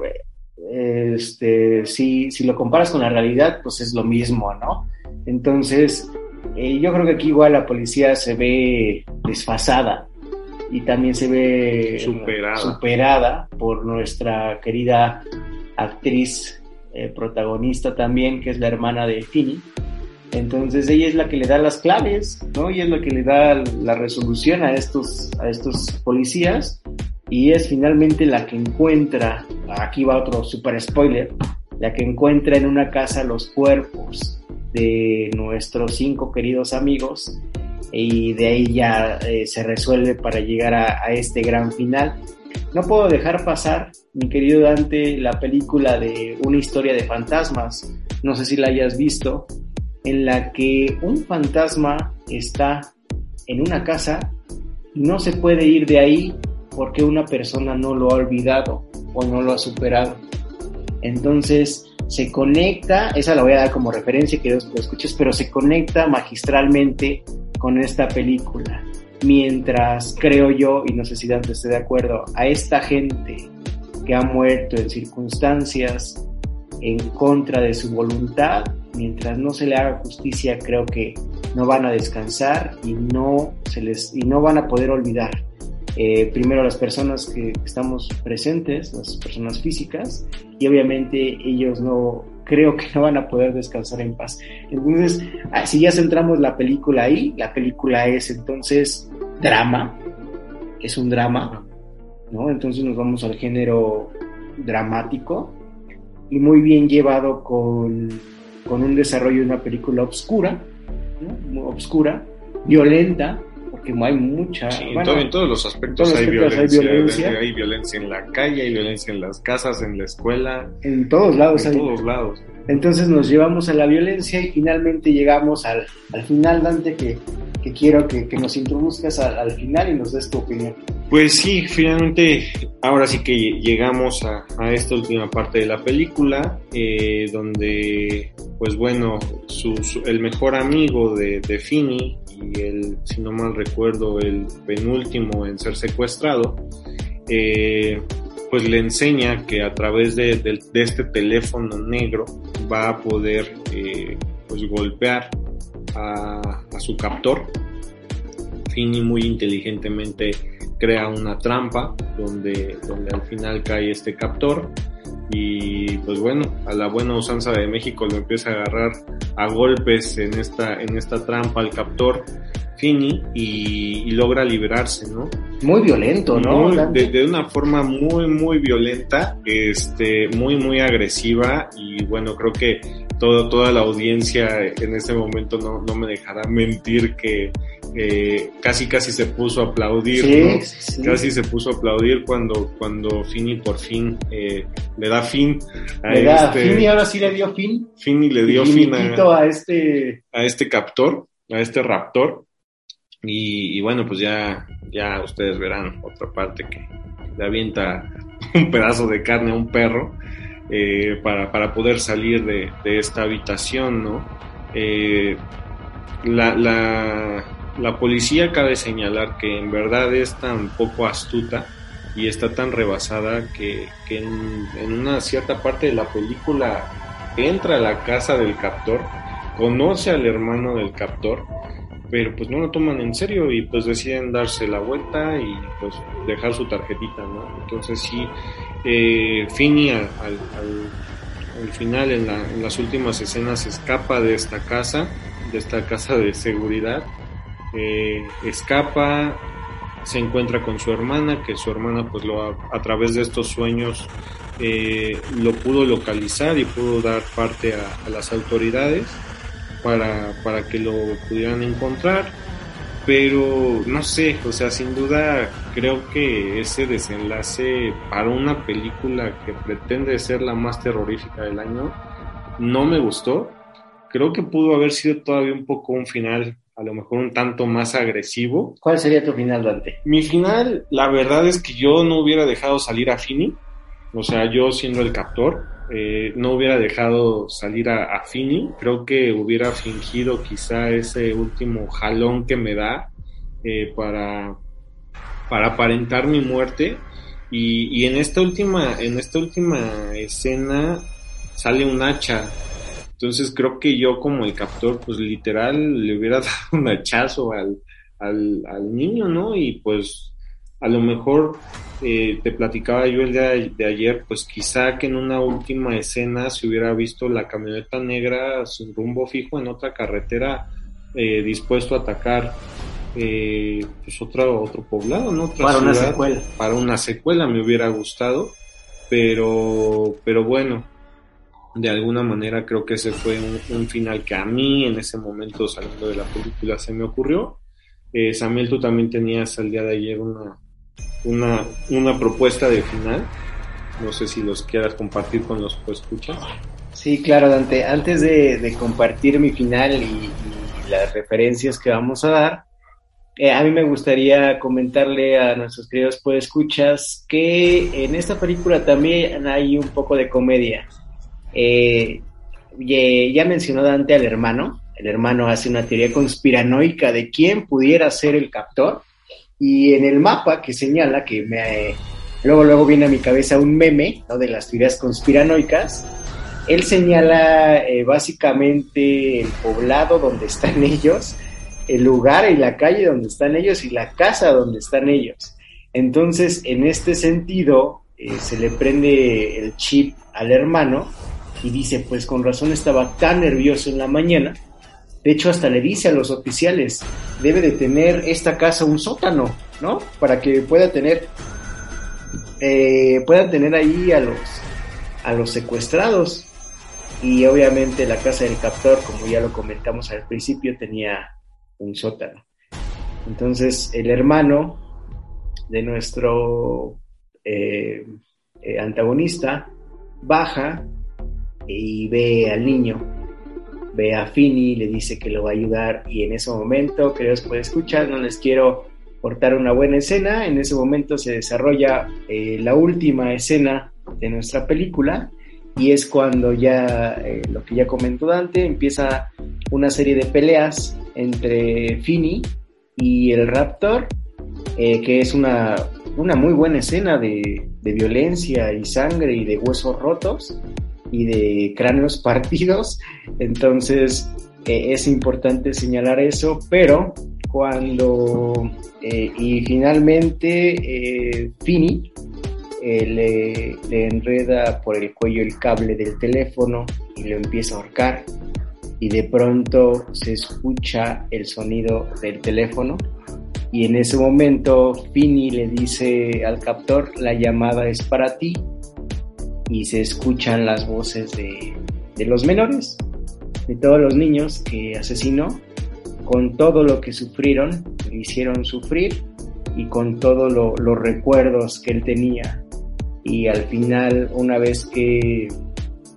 Este, si, si lo comparas con la realidad, pues es lo mismo, ¿no? Entonces, eh, yo creo que aquí igual la policía se ve desfasada, y también se ve superada, por nuestra querida actriz eh, protagonista también, que es la hermana de Fini. Entonces ella es la que le da las claves, ¿no? Y es la que le da la resolución a estos, a estos policías y es finalmente la que encuentra, aquí va otro super spoiler, la que encuentra en una casa los cuerpos de nuestros cinco queridos amigos y de ahí ya eh, se resuelve para llegar a, este gran final. No puedo dejar pasar, mi querido Dante, la película de Una historia de fantasmas, no sé si la hayas visto, en la que un fantasma está en una casa y no se puede ir de ahí porque una persona no lo ha olvidado o no lo ha superado. Entonces se conecta, esa la voy a dar como referencia que lo escuches, pero se conecta magistralmente con esta película. Mientras creo yo, y no sé si Dante esté de acuerdo, a esta gente que ha muerto en circunstancias en contra de su voluntad, mientras no se le haga justicia, creo que no van a descansar y no se les y no van a poder olvidar. Eh, primero las personas que estamos presentes, las personas físicas, y obviamente ellos no creo que no van a poder descansar en paz. Entonces, ah, si ya centramos la película ahí, la película es entonces drama, es un drama, ¿no? Entonces nos vamos al género dramático y muy bien llevado con, con un desarrollo de una película obscura, ¿no? Obscura, violenta, porque hay mucha... Sí, en, bueno, todo- en todos los aspectos todos hay, violencia, hay violencia en la calle, hay violencia en las casas, en la escuela, en todos lados en hay- todos lados. Entonces nos llevamos a la violencia y finalmente llegamos al, al final, Dante, que, que quiero que, que nos introduzcas al, al final y nos des tu opinión. Pues sí, finalmente, ahora sí que llegamos a, a esta última parte de la película, eh, donde, pues bueno, su, su- el mejor amigo de, de Finny y el, si no mal recuerdo, el penúltimo en ser secuestrado, eh, pues le enseña que a través de, este teléfono negro va a poder, eh, pues golpear a, su captor. Finny muy inteligentemente crea una trampa donde, donde al final cae este captor y pues bueno, a la buena usanza de México lo empieza a agarrar a golpes en esta, en esta trampa al captor Fini y, y logra liberarse, ¿no? Muy violento, ¿no? De una forma muy, muy violenta, este, muy, muy agresiva y bueno, creo que todo, toda la audiencia en ese momento no, no me dejará mentir que eh, casi, casi se puso a aplaudir, Sí, ¿no? sí. Casi se puso a aplaudir cuando, cuando Fini por fin eh, le da fin a Le da este, fin y ahora sí le dio fin. Fini le dio fin a, a este... a este captor, a este raptor. Y, y bueno, pues ya, ya ustedes verán otra parte que le avienta un pedazo de carne a un perro eh, para, para poder salir de, de esta habitación, ¿no? Eh, la, la, la policía cabe señalar que en verdad es tan poco astuta y está tan rebasada que, en, en una cierta parte de la película entra a la casa del captor, conoce al hermano del captor, pero pues no lo toman en serio y pues deciden darse la vuelta y pues dejar su tarjetita, ¿no? Entonces sí, eh, Finny al, al, al- al final, en, la- en las últimas escenas, escapa de esta casa, de esta casa de seguridad, eh, escapa, se encuentra con su hermana, que su hermana pues lo a, a través de estos sueños eh, lo pudo localizar y pudo dar parte a, a las autoridades para, para que lo pudieran encontrar. Pero no sé, o sea, sin duda creo que ese desenlace para una película que pretende ser la más terrorífica del año no me gustó. Creo que pudo haber sido todavía un poco un final, a lo mejor un tanto más agresivo. ¿Cuál sería tu final, Dante? Mi final, la verdad es que yo no hubiera dejado salir a Fini, o sea, yo siendo el captor, eh, no hubiera dejado salir a, a Fini, creo que hubiera fingido quizá ese último jalón que me da eh, para, para aparentar mi muerte. Y, y en esta última, en esta última escena sale un hacha, entonces creo que yo como el captor, pues literal le hubiera <laughs> dado un hachazo al, al, al niño, ¿no? Y pues a lo mejor eh, te platicaba yo el día de, de ayer, pues quizá que en una última escena se hubiera visto la camioneta negra sin rumbo fijo en otra carretera eh, dispuesto a atacar eh, pues otro, otro poblado, ¿no? Otra Para una ciudad. secuela. Para una secuela me hubiera gustado, pero, pero bueno, de alguna manera creo que ese fue un, un final que a mí en ese momento saliendo de la película se me ocurrió. Eh, Samuel, tú también tenías el día de ayer una, una, una propuesta de final. No sé si los quieras compartir con los que escuchas. Sí, claro, Dante. Antes de, compartir mi final y, las referencias que vamos a dar, eh, a mí me gustaría comentarle a nuestros queridos escuchas que en esta película también hay un poco de comedia. Eh, ya mencionó Dante al hermano. El hermano hace una teoría conspiranoica de quién pudiera ser el captor. Y en el mapa que señala, que me, luego, luego viene a mi cabeza un meme de las teorías conspiranoicas, él señala eh, básicamente el poblado donde están <laughs> ellos, el lugar y la calle donde están ellos y la casa donde están ellos. Entonces, en este sentido, eh, se le prende el chip al hermano y dice, pues con razón estaba tan nervioso en la mañana. De hecho, hasta le dice a los oficiales, debe de tener esta casa un sótano, ¿no? Para que pueda tener, eh, tener ahí a los, a los secuestrados. Y obviamente la casa del captor, como ya lo comentamos al principio, tenía un sótano. Entonces el hermano de nuestro eh, eh, antagonista baja y ve al niño, ve a Fini, le dice que lo va a ayudar y en ese momento, creo que puede escuchar, no les quiero cortar una buena escena, en ese momento se desarrolla eh, la última escena de nuestra película y es cuando ya, eh, lo que ya comentó Dante, empieza una serie de peleas entre Fini y el Raptor, eh, que es una, una muy buena escena de, de violencia y sangre y de huesos rotos y de cráneos <laughs> partidos. Entonces eh, es importante señalar eso, pero cuando eh, y finalmente eh, Fini le, le, enreda por el cuello el cable del teléfono y lo empieza a ahorcar y de pronto se escucha el sonido del teléfono y en ese momento Fini le dice al captor la llamada es para ti y se escuchan las voces de, de los menores, de todos los niños que asesinó, con todo lo que sufrieron, le hicieron sufrir y con todos lo, los recuerdos que él tenía. Y al final, una vez que,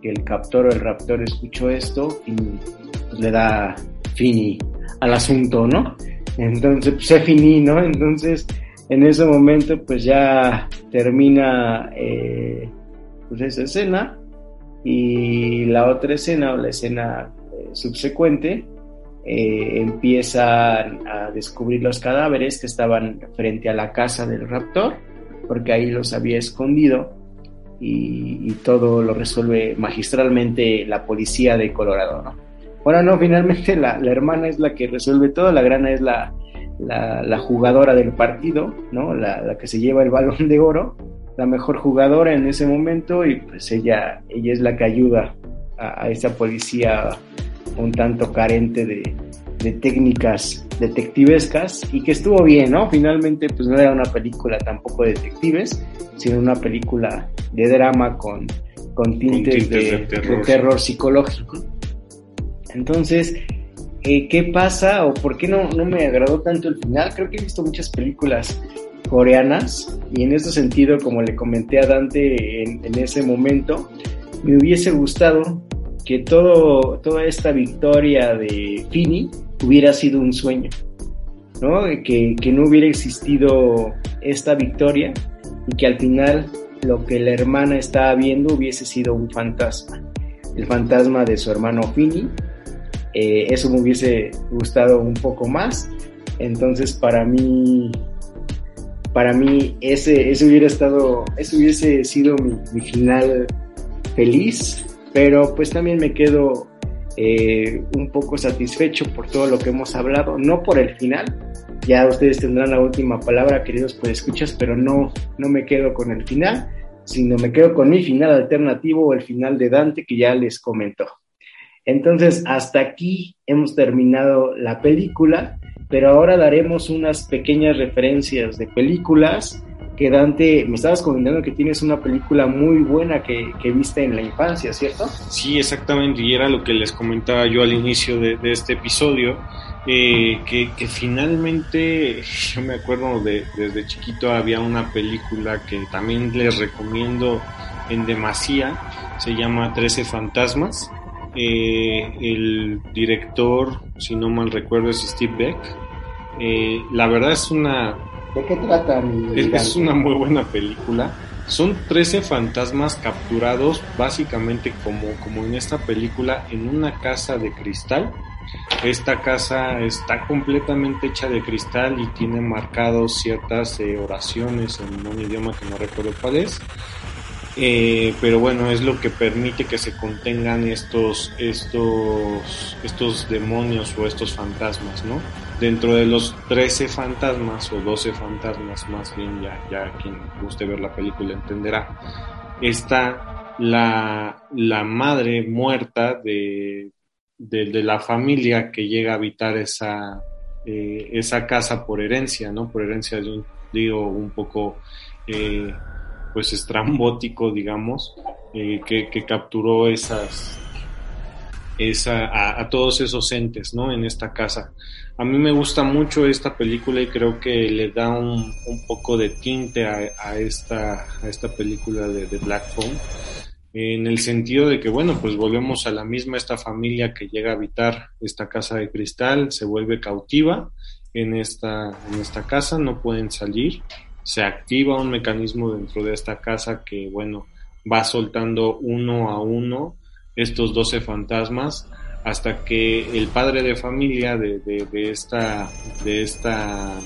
el captor o el raptor escuchó esto, pues le da fini al asunto, ¿no? Entonces, pues se finí, ¿no? Entonces, en ese momento, pues ya termina eh, pues esa escena y la otra escena o la escena eh, subsecuente eh, empiezan a descubrir los cadáveres que estaban frente a la casa del raptor porque ahí los había escondido y, todo lo resuelve magistralmente la policía de Colorado, ¿no? Bueno, no, finalmente la, la, hermana es la que resuelve todo, la grana es la, la, la jugadora del partido, ¿no? La, que se lleva el balón de oro, la mejor jugadora en ese momento y pues ella, ella es la que ayuda a, a esa policía un tanto carente de, de, técnicas detectivescas y que estuvo bien, ¿no? Finalmente pues no era una película tampoco de detectives, sino una película de drama con, con tintes, con tintes de, de, terror. de terror psicológico. Entonces, eh, ¿qué pasa o por qué no, no me agradó tanto el final? Creo que he visto muchas películas coreanas y en ese sentido, como le comenté a Dante en, en ese momento, me hubiese gustado que todo, toda esta victoria de Fini hubiera sido un sueño, ¿no? Que, que no hubiera existido esta victoria y que al final lo que la hermana estaba viendo hubiese sido un fantasma, el fantasma de su hermano Fini eh, eso me hubiese gustado un poco más. Entonces, para mí, para mí, ese, ese hubiera estado, ese hubiese sido mi, mi final feliz, pero pues también me quedo eh, un poco satisfecho por todo lo que hemos hablado, no por el final. Ya ustedes tendrán la última palabra, queridos pues escuchas, pero no, no me quedo con el final, sino me quedo con mi final alternativo, el final de Dante que ya les comentó. Entonces, hasta aquí hemos terminado la película, pero ahora daremos unas pequeñas referencias de películas que Dante, me estabas comentando que tienes una película muy buena que, que viste en la infancia, ¿cierto? Sí, exactamente, y era lo que les comentaba yo al inicio de, este episodio, eh, que, que, finalmente, <laughs> yo me acuerdo de, desde chiquito había una película que también les recomiendo en demasía, se llama Trece Fantasmas, eh, el director, si no mal recuerdo, es Steve Beck. Eh, la verdad es una... ¿De qué trata? Es, es, una muy buena película. Son 13 fantasmas capturados básicamente como, como en esta película en una casa de cristal. Esta casa está completamente hecha de cristal y tiene marcados ciertas eh, oraciones en un idioma que no recuerdo cuál es. Eh, pero bueno, es lo que permite que se contengan estos, estos, estos demonios o estos fantasmas, ¿no? Dentro de los 13 fantasmas o 12 fantasmas, más bien, ya, ya quien guste ver la película entenderá, está la, la madre muerta de, de, de, la familia que llega a habitar esa, eh, esa casa por herencia, ¿no? Por herencia de un, digo, un poco... Eh, pues estrambótico, digamos, eh, que, que, capturó esas, esa, a, a, todos esos entes, ¿no? En esta casa. A mí me gusta mucho esta película y creo que le da un, un poco de tinte a, a, esta, a esta película de, de Black Phone en el sentido de que, bueno, pues volvemos a la misma esta familia que llega a habitar esta casa de cristal, se vuelve cautiva en esta, en esta casa, no pueden salir, se activa un mecanismo dentro de esta casa que, bueno, va soltando uno a uno estos 12 fantasmas hasta que el padre de familia de, de, de esta, de esta,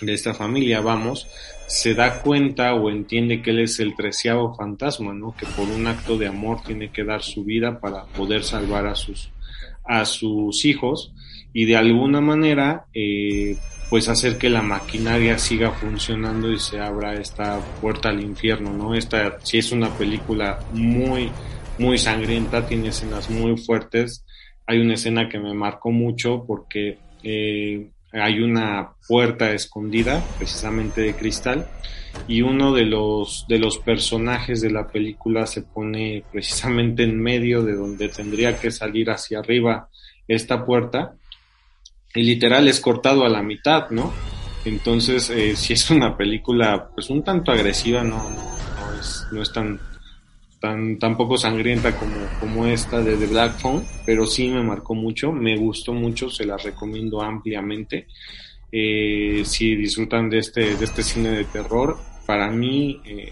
de esta familia, vamos, se da cuenta o entiende que él es el treceavo fantasma, ¿no? Que por un acto de amor tiene que dar su vida para poder salvar a sus, a sus hijos y de alguna manera, eh, pues hacer que la maquinaria siga funcionando y se abra esta puerta al infierno, ¿no? Esta sí es una película muy, muy sangrienta, tiene escenas muy fuertes. Hay una escena que me marcó mucho porque eh, hay una puerta escondida, precisamente de cristal, y uno de los, de los personajes de la película se pone precisamente en medio de donde tendría que salir hacia arriba esta puerta, y literal es cortado a la mitad, ¿no? Entonces, eh, si es una película, pues un tanto agresiva, no, no, no es, no es tan, tan, tan poco sangrienta como, como esta de The Black Phone, pero sí me marcó mucho, me gustó mucho, se la recomiendo ampliamente. Eh, si disfrutan de este, de este cine de terror, para mí, eh,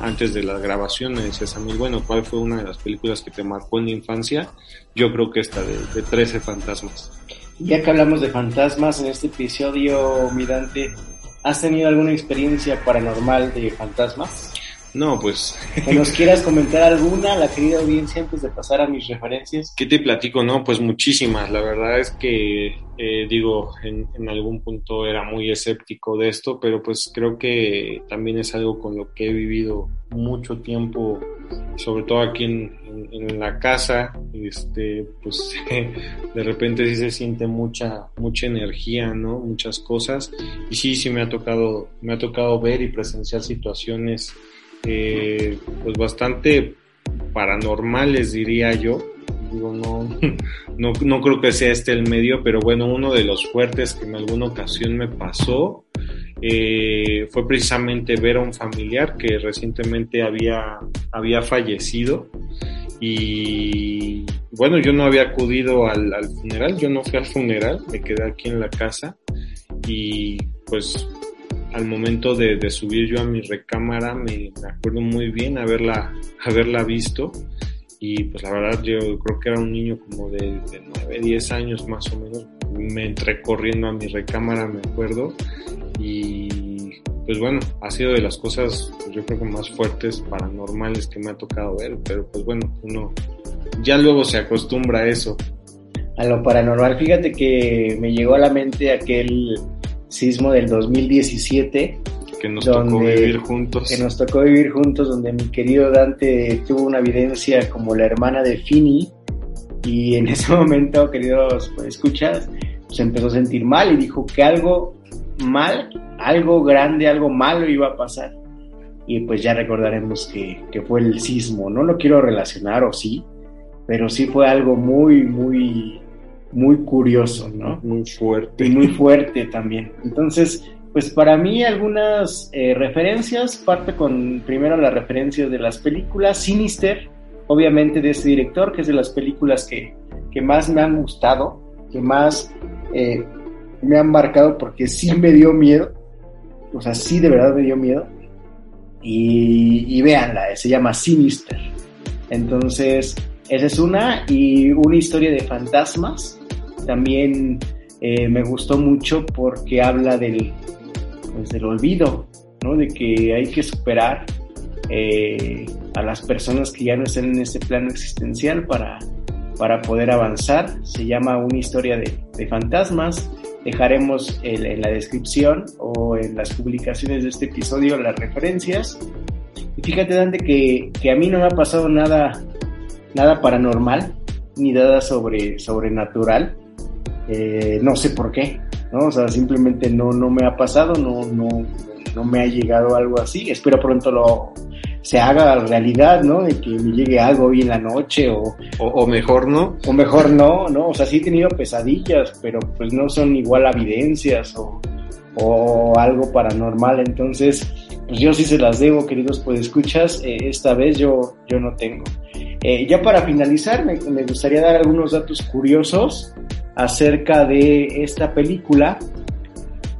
antes de la grabación me decías a mí, bueno, ¿cuál fue una de las películas que te marcó en la infancia? Yo creo que esta de, de 13 fantasmas. Ya que hablamos de fantasmas en este episodio, Mirante, ¿has tenido alguna experiencia paranormal de fantasmas? No, pues. ¿Que nos quieras comentar alguna, la querida audiencia, antes de pasar a mis referencias? ¿Qué te platico? No, pues muchísimas. La verdad es que, eh, digo, en, en, algún punto era muy escéptico de esto, pero pues creo que también es algo con lo que he vivido mucho tiempo, sobre todo aquí en, en, en la casa. Este, pues <laughs> de repente sí se siente mucha, mucha energía, ¿no? Muchas cosas. Y sí, sí me ha tocado, me ha tocado ver y presenciar situaciones eh, pues bastante paranormales diría yo. No, <laughs> no no creo que sea este el medio pero bueno uno de los fuertes que en alguna ocasión me pasó eh, fue precisamente ver a un familiar que recientemente había había fallecido. Y bueno yo no había acudido al, al funeral yo no fui al funeral me quedé aquí en la casa y pues al momento de, de, subir yo a mi recámara me, me, acuerdo muy bien haberla, haberla visto. Y pues la verdad yo creo que era un niño como de, de 9, 10 años más o menos, me entré corriendo a mi recámara me acuerdo. Y pues bueno, ha sido de las cosas yo creo que más fuertes, paranormales que me ha tocado ver, pero pues bueno, uno ya luego se acostumbra a eso. A lo paranormal, fíjate que me llegó a la mente aquel sismo del 2017. Que nos donde, tocó vivir juntos. Que nos tocó vivir juntos, donde mi querido Dante tuvo una evidencia como la hermana de Fini. Y en <laughs> ese momento, queridos pues, escuchas, se empezó a sentir mal y dijo que algo mal, algo grande, algo malo iba a pasar. Y pues ya recordaremos que, que fue el sismo. No lo quiero relacionar, o sí, pero sí fue algo muy, muy muy curioso, ¿no? Muy fuerte. Y muy fuerte también. Entonces, pues para mí algunas eh, referencias, parte con primero las referencias de las películas, Sinister, obviamente de este director, que es de las películas que, que más me han gustado, que más eh, me han marcado porque sí me dio miedo, o sea, sí de verdad me dio miedo. Y, y véanla, se llama Sinister. Entonces, esa es una, y una historia de fantasmas, también eh, me gustó mucho porque habla del, pues, del olvido, ¿no? De que hay que superar eh, a las personas que ya no están en este plano existencial para, para poder avanzar. Se llama Una historia de, de fantasmas. Dejaremos en la descripción o en las publicaciones de este episodio las referencias. Y fíjate, Dante, que, que a mí no me ha pasado nada, nada paranormal ni nada sobre, sobrenatural eh, no sé por qué, ¿no? O sea, simplemente no, no me ha pasado, no, no, no me ha llegado algo así. Espero pronto lo, se haga realidad, ¿no? De que me llegue algo hoy en la noche o, O, o mejor no. o mejor no, ¿no? O sea, sí he tenido pesadillas, pero pues no son igual evidencias o, o algo paranormal. Entonces, pues yo sí se las debo, queridos pues escuchas, esta vez yo, yo no tengo. Eh, ya para finalizar, me, me gustaría dar algunos datos curiosos acerca de esta película.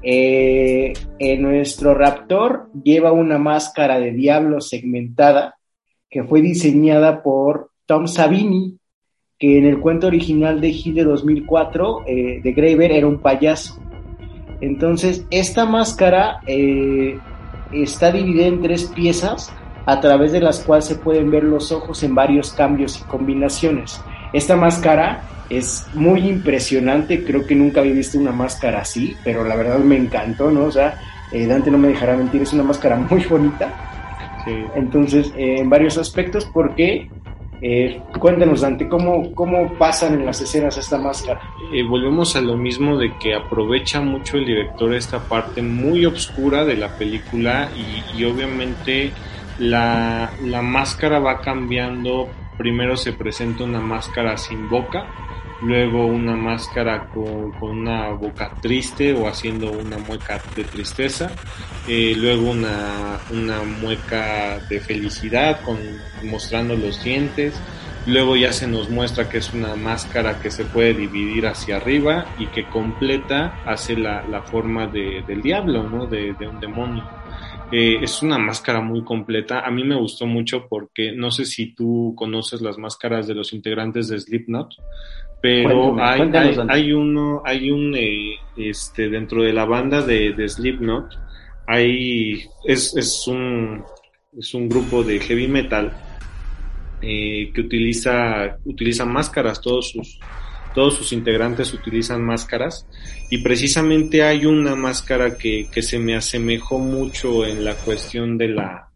Eh, eh, nuestro Raptor lleva una máscara de diablo segmentada que fue diseñada por Tom Savini, que en el cuento original de Hill de 2004, eh, de Graver, era un payaso. Entonces, esta máscara está dividida en tres piezas a través de las cuales se pueden ver los ojos en varios cambios y combinaciones. Esta máscara es muy impresionante, creo que nunca había visto una máscara así, pero la verdad me encantó, ¿no? O sea, eh, Dante no me dejará mentir, es una máscara muy bonita. Sí. Entonces, eh, en varios aspectos, porque eh, cuéntanos, Dante, ¿cómo, ¿cómo pasan en las escenas esta máscara? Eh, volvemos a lo mismo de que aprovecha mucho el director esta parte muy oscura de la película y, y obviamente la, la máscara va cambiando. Primero se presenta una máscara sin boca, luego una máscara con, una boca triste o haciendo una mueca de tristeza, eh, luego una, una mueca de felicidad con, mostrando los dientes, luego ya se nos muestra que es una máscara que se puede dividir hacia arriba y que completa hace la, la forma de, del diablo, ¿no? de, de un demonio. Eh, es una máscara muy completa. A mí me gustó mucho porque no sé si tú conoces las máscaras de los integrantes de Slipknot, pero Cuéntame, hay, cuéntanos, hay, Dante. hay uno, hay un, eh, este, dentro de la banda de, de Slipknot, hay, es, es un, es un grupo de heavy metal eh, que utiliza, utiliza máscaras, todos sus, todos sus integrantes utilizan máscaras y precisamente hay una máscara que, que se me asemejó mucho en la cuestión de la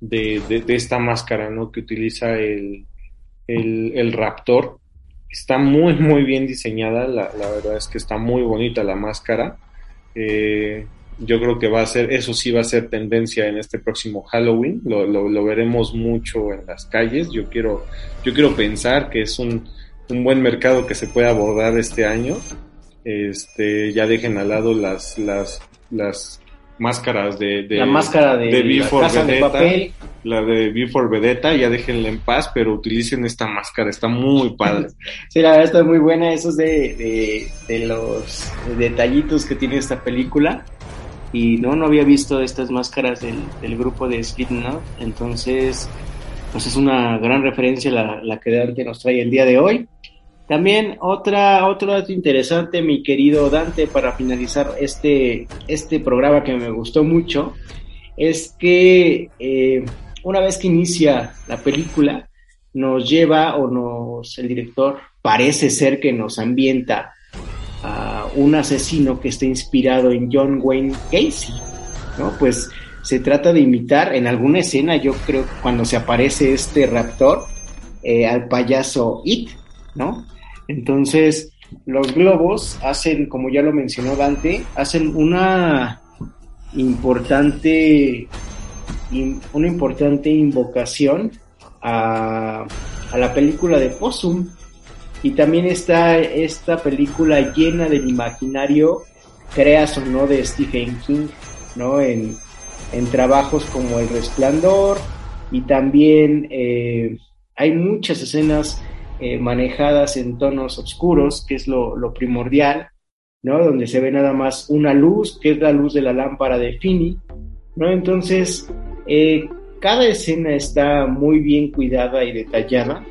de, de, esta máscara ¿no? que utiliza el, el, el raptor. Está muy muy bien diseñada la, la, verdad es que está muy bonita la máscara. Eh, yo creo que va a ser eso sí va a ser tendencia en este próximo Halloween. Lo, lo, lo veremos mucho en las calles. Yo quiero yo quiero pensar que es un un buen mercado que se puede abordar este año. Este, ya dejen al lado las, las, las máscaras de, de la máscara de, de V la casa de papel. la de V for Vedetta, ya déjenla en paz, pero utilicen esta máscara, está muy padre. <laughs> Sí, la verdad está muy buena. Eso es de, de, de los detallitos que tiene esta película. Y no, no había visto estas máscaras del, del grupo de Slipknot. Entonces, pues es una gran referencia la, la que nos trae el día de hoy. También otra, otro dato interesante, mi querido Dante, para finalizar este, este programa que me gustó mucho, es que eh, una vez que inicia la película, nos lleva o nos, el director parece ser que nos ambienta a un asesino que está inspirado en John Wayne Gacy, ¿no? Pues se trata de imitar en alguna escena, yo creo, cuando se aparece este raptor, eh, al payaso It, ¿no? Entonces, los globos hacen, como ya lo mencionó Dante, hacen una importante, una importante invocación a, a, la película de Possum. Y también está esta película llena del imaginario, creas o no, de Stephen King, ¿no? En, en trabajos como El Resplandor y también eh, hay muchas escenas eh, manejadas en tonos oscuros, que es lo, primordial, ¿no? Donde se ve nada más una luz, que es la luz de la lámpara de Finney, ¿no? Entonces, eh, cada escena está muy bien cuidada y detallada,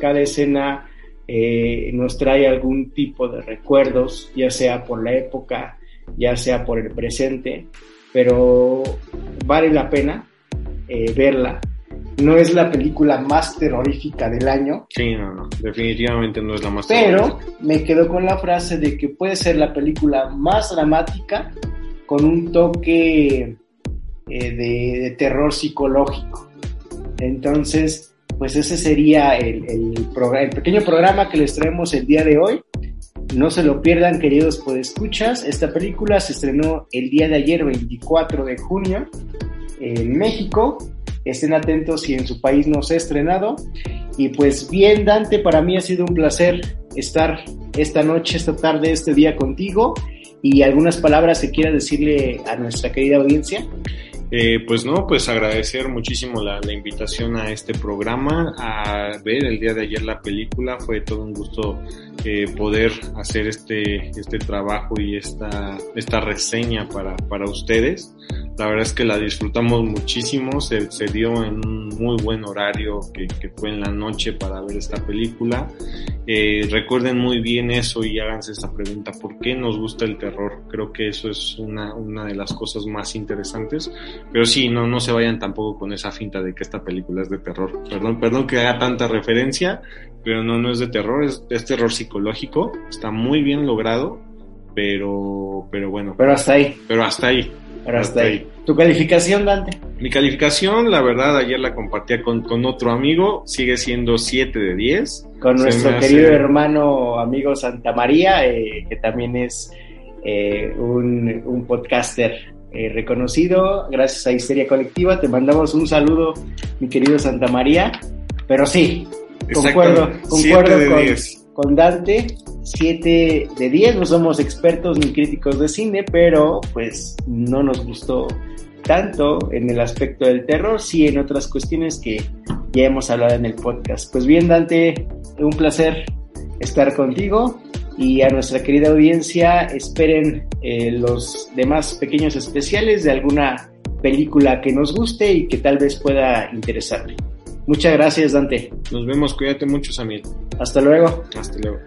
cada escena eh, nos trae algún tipo de recuerdos, ya sea por la época, ya sea por el presente, pero vale la pena verla. No es la película más terrorífica del año. Sí, no, no, definitivamente no es la más Pero me quedo con la frase de que puede ser la película más dramática con un toque eh, de, de, terror psicológico. Entonces, pues ese sería el, el, el, pequeño programa que les traemos el día de hoy. No se lo pierdan, queridos podescuchas. Esta película se estrenó el día de ayer, 24 de junio, en México. Estén atentos si en su país no se ha estrenado. Y pues bien, Dante, para mí ha sido un placer estar esta noche, esta tarde, este día contigo. Y algunas palabras que quiera decirle a nuestra querida audiencia. Eh, pues no, pues agradecer muchísimo la, invitación a este programa, a ver el día de ayer la película, fue todo un gusto eh, poder hacer este, este trabajo y esta, esta reseña para, para ustedes. La verdad es que la disfrutamos muchísimo, se, se dio en un muy buen horario que, que, fue en la noche para ver esta película. Eh, recuerden muy bien eso y háganse esta pregunta, ¿por qué nos gusta el terror? Creo que eso es una, una de las cosas más interesantes, pero sí, no, no se vayan tampoco con esa finta de que esta película es de terror. Perdón, perdón que haga tanta referencia, pero no, no es de terror, es, es terror psicológico, está muy bien logrado, pero, pero bueno. Pero hasta ahí. Pero hasta ahí. Pero hasta, hasta ahí. ahí. ¿Tu calificación, Dante? Mi calificación, la verdad, ayer la compartía con, con otro amigo, sigue siendo 7 de 10. Con Se nuestro querido hace... hermano amigo Santa María, eh, que también es eh, un, un, podcaster eh, reconocido, gracias a Histeria Colectiva. Te mandamos un saludo, mi querido Santa María. Pero sí, concuerdo, concuerdo con, 10. Con Dante. 7 de 10, no somos expertos ni críticos de cine, pero pues no nos gustó tanto en el aspecto del terror, sí en otras cuestiones que ya hemos hablado en el podcast. Pues bien, Dante, un placer estar contigo y a nuestra querida audiencia esperen eh, los demás pequeños especiales de alguna película que nos guste y que tal vez pueda interesarle. Muchas gracias, Dante. Nos vemos, cuídate mucho, Samir. Hasta luego. Hasta luego.